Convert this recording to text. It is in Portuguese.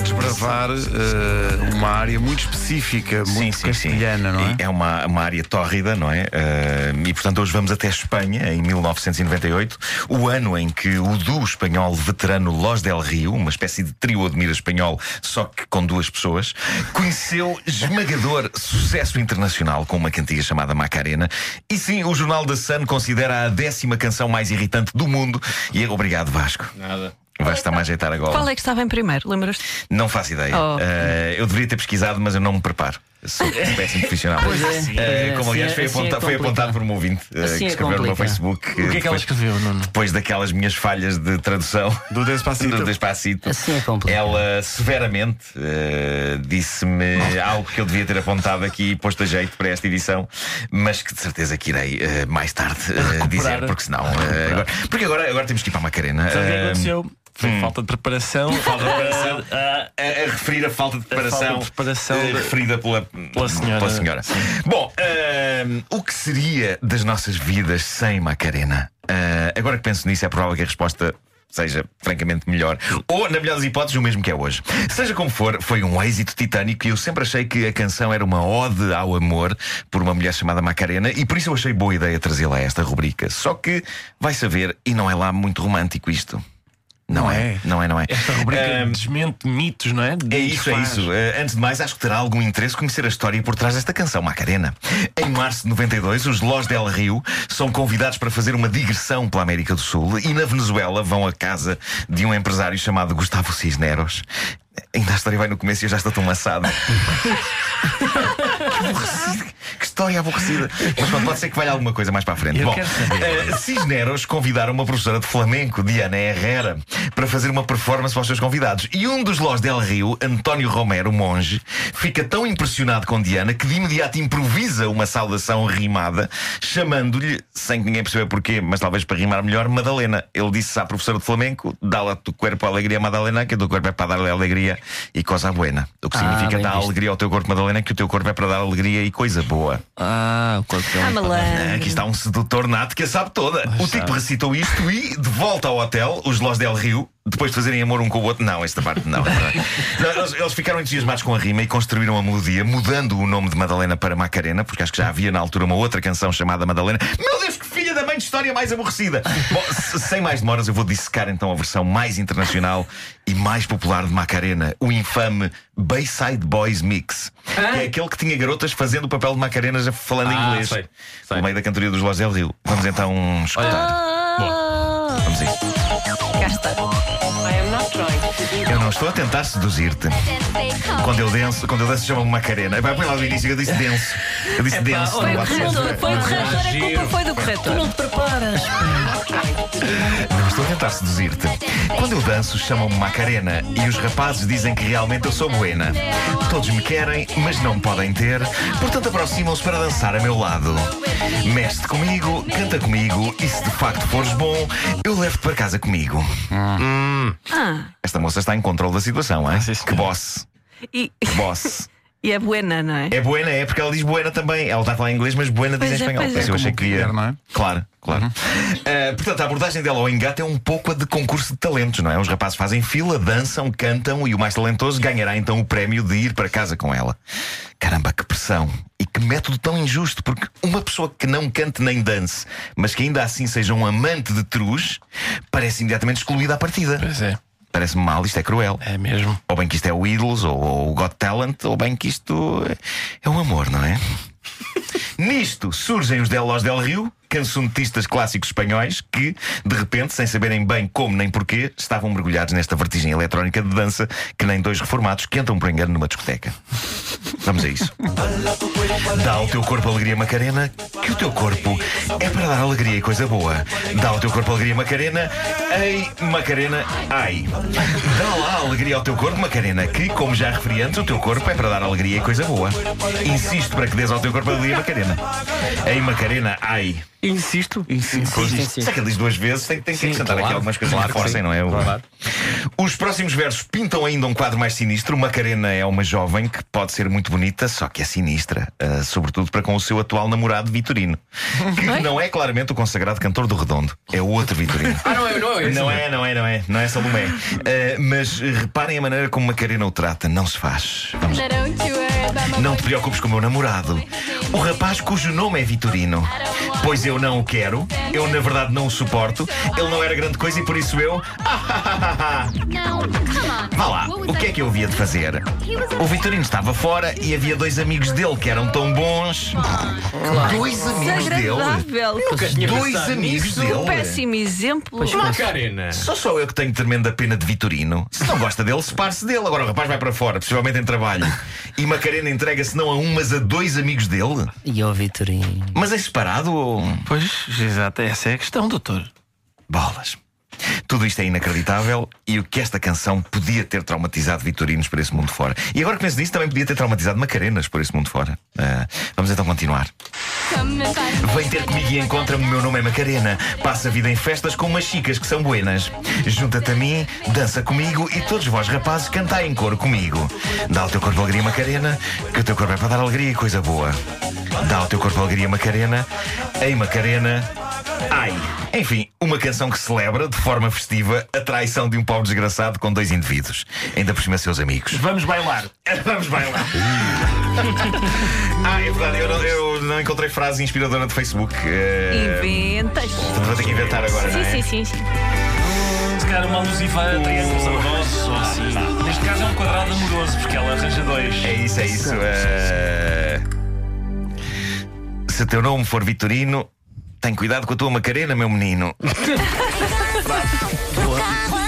desbravar eh, uma área muito específica, muito castelhana, não é? É uma, uma área tórrida, não é? Eh, e portanto hoje vamos até Espanha, em 1998, o ano em que o duo espanhol veterano Los del Rio, uma espécie de trio admira espanhol, só que com duas pessoas, conheceu esmagador sucesso internacional com uma cantiga chamada Macarena. E sim, o jornal da Sun considera a décima canção mais irritante do mundo. E é obrigado, Vasco. Nada. Vais estar-me a ajeitar agora. Qual é que estava em primeiro? Lembras-te? Não faço ideia. Oh. Eh, eu deveria ter pesquisado, mas eu não me preparo. Sou péssimo profissional. Pois é, é, como aliás assim foi, é- assim é foi apontado por um ouvinte eh, Assim que é escreveu no meu. Facebook. O que é que ela depois- escreveu, Nuno? Depois daquelas minhas falhas de tradução Do Despacito. do Despacito, Assim é complicado. ela severamente disse-me algo que eu devia ter apontado aqui e posto a jeito para esta edição, mas que de certeza que irei mais tarde dizer, porque senão. agora, porque agora, agora temos que ir para a Macarena. Sabe o que aconteceu? Foi falta de preparação. Falta de preparação. Ah, a, a referir a falta de preparação, falta de preparação da- referida pela, Pela senhora. pela senhora. Bom, ahm, o que seria das nossas vidas sem Macarena? Ah, agora que penso nisso, é provável que a resposta seja francamente melhor. Ou, na melhor das hipóteses, o mesmo que é hoje. Seja como for, foi um êxito titânico e eu sempre achei que a canção era uma ode ao amor por uma mulher chamada Macarena e por isso eu achei boa ideia trazê-la a esta rubrica. Só que vai saber, e não é lá muito romântico isto. Não, Não é. é. Não é, não é. Esta rubrica Ahm, desmente mitos, não é? é isso, é isso. Eh, antes de mais, acho que terá algum interesse conhecer a história por trás desta canção, Macarena. Em março de 92, os Los del Rio são convidados para fazer uma digressão pela América do Sul e na Venezuela vão à casa de um empresário chamado Gustavo Cisneros. Ainda a história vai no começo e eu já estou tão maçado. que aborrecido. Que história aborrecida. Mas pronto, pode ser que valha alguma coisa mais para a frente. Eu Bom, eh, Cisneros convidaram uma professora de flamenco, Diana Herrera, para fazer uma performance para os seus convidados. E um dos Los del Rio, António Romero, monge, fica tão impressionado com Diana que de imediato improvisa uma saudação rimada, chamando-lhe, sem que ninguém perceba porquê, mas talvez para rimar melhor, Madalena. Ele disse à professora de flamenco: dá-la tu corpo a alegria, Madalena, que o teu corpo é para dar-lhe alegria e coisa buena. O que Ah, significa dar visto. alegria ao teu corpo, Madalena, que o teu corpo é para dar alegria e coisa boa. Ah, o corpo Ah, Ah, malandro. Aqui está um sedutor nato que a sabe toda. o tipo recitou isto e, de volta ao hotel, os Los del Rio, depois de fazerem amor um com o outro. Não, esta parte não. Não, eles, eles ficaram entusiasmados com a rima e construíram a melodia, mudando o nome de Madalena para Macarena, porque acho que já havia na altura uma outra canção chamada Madalena. Meu Deus, que filha da mãe de história mais aborrecida! Bom, se- sem mais demoras, eu vou dissecar então a versão mais internacional e mais popular de Macarena, o infame Bayside Boys Mix. Que é aquele que tinha garotas fazendo o papel de Macarena já falando Ah, inglês. sei, sei. No meio da cantoria dos Los del Rio. Vamos então escutar. Ah, Vamos a isso. cá está. Eu não estou a tentar seduzir-te. Quando eu danço, quando eu danço chama-me Macarena. Vai põe lá do início, eu disse denso. Eu disse denso. Foi não o corretor, foi o corretor, a culpa foi do corretor. Não te preparas. Não estou a tentar seduzir-te. Quando eu danço, chamam-me Macarena e os rapazes dizem que realmente eu sou buena. Todos me querem, mas não me podem ter, portanto aproximam-se para dançar a meu lado. Mexe comigo, canta comigo e se de facto fores bom, eu levo-te para casa comigo. Ah, Esta moça está em controle da situação, hein? sim, senhor. Que boss. e, Que boss. e é buena, não é? É buena, é porque ela diz buena também. Ela está a falar inglês, mas buena diz em é, espanhol. pois Por isso é. eu achei que ia. quiser, não é? Claro, claro. Ah, portanto, a abordagem dela ao engate é um pouco a de concurso de talentos, não é? Os rapazes fazem fila, dançam, cantam e o mais talentoso ganhará então o prémio de ir para casa com ela. Caramba, que pressão! E que método tão injusto, porque uma pessoa que não cante nem dance, mas que ainda assim seja um amante de truz, parece imediatamente excluída à partida. Pois é, Parece-me mal, isto é cruel. é mesmo. Ou bem que isto é o Idols ou, ou o Got Talent, ou bem que isto é- é o amor, não é? Nisto surgem os Del Los Del Rio, cancionetistas clássicos espanhóis que, de repente, sem saberem bem como nem porquê, estavam mergulhados nesta vertigem eletrónica de dança que nem dois reformados que entram por engano numa discoteca. Vamos a isso. Dá ao teu corpo alegria, Macarena, que o teu corpo é para dar alegria e coisa boa. Dá ao teu corpo alegria, Macarena, ei, Macarena, ai. Dá lá alegria ao teu corpo, Macarena, que, como já referi antes, o teu corpo é para dar alegria e coisa boa. Insisto para que dês ao teu corpo alegria, Macarena. Ei, Macarena, ai. Insisto. Insisto. Se é que ele diz duas vezes, tem, tem que Sim, acrescentar claro. aqui algumas coisas Claro que sim. não é? O- Claro. Os próximos versos pintam ainda um quadro mais sinistro. Macarena é uma jovem que pode ser muito bonita, só que é sinistra, ah, sobretudo para com o seu atual namorado Vitorino, que não é claramente o consagrado cantor do Redondo, é o outro Vitorino. Ah, não é, não é. Não é, não é, não é, não é Salomé. Mas eh, reparem a maneira como Macarena o trata, não se faz. Vamos não te preocupes com o meu namorado. O rapaz cujo nome é Vitorino. Pois eu não o quero, eu na verdade não o suporto. Ele não era grande coisa e por isso eu. Vá lá, o que é que eu havia de fazer? O Vitorino estava fora e havia dois amigos dele que eram tão bons. Dois amigos dele? Desagradável. Dois amigos Um dele? péssimo exemplo. Macarena. Só sou eu que tenho tremenda pena de Vitorino. Se não gosta dele, separe-se dele. Agora o rapaz vai para fora, possivelmente em trabalho. E Macarena entrega-se não a um, mas a dois amigos dele. E ao Vitorino. Mas é separado ou. Pois, exato, essa é a questão, doutor. Bolas. Tudo isto é inacreditável e o que esta canção podia ter traumatizado Vitorinos por esse mundo fora. E agora que penso nisso, também podia ter traumatizado Macarenas por esse mundo fora. Ah, vamos então continuar. Vem ter comigo e encontra-me, meu nome é Macarena. Passa a vida em festas com umas chicas que são buenas. Junta-te a mim, dança comigo e todos vós, rapazes, cantai em coro comigo. Dá ao teu corpo alegria, Macarena, que o teu corpo é para dar alegria e coisa boa. Dá ao teu corpo alegria, Macarena. Ei, Macarena. Ai. Enfim, uma canção que celebra, de forma festiva, a traição de um pobre desgraçado com dois indivíduos. Ainda por cima, seus amigos. Vamos bailar. Vamos bailar. ah, é verdade, eu não, eu não encontrei frase inspiradora de Facebook. Eh, Inventas. portanto, vou ter que inventar agora, não Sim, é? sim, sim, sim. Se calhar uma alusiva a triângulos amorosos ou assim. Neste caso é um quadrado amoroso, porque ela arranja dois. É isso, é isso. eh, Se teu nome for Vitorino, tem cuidado com a tua Macarena, meu menino. Boa.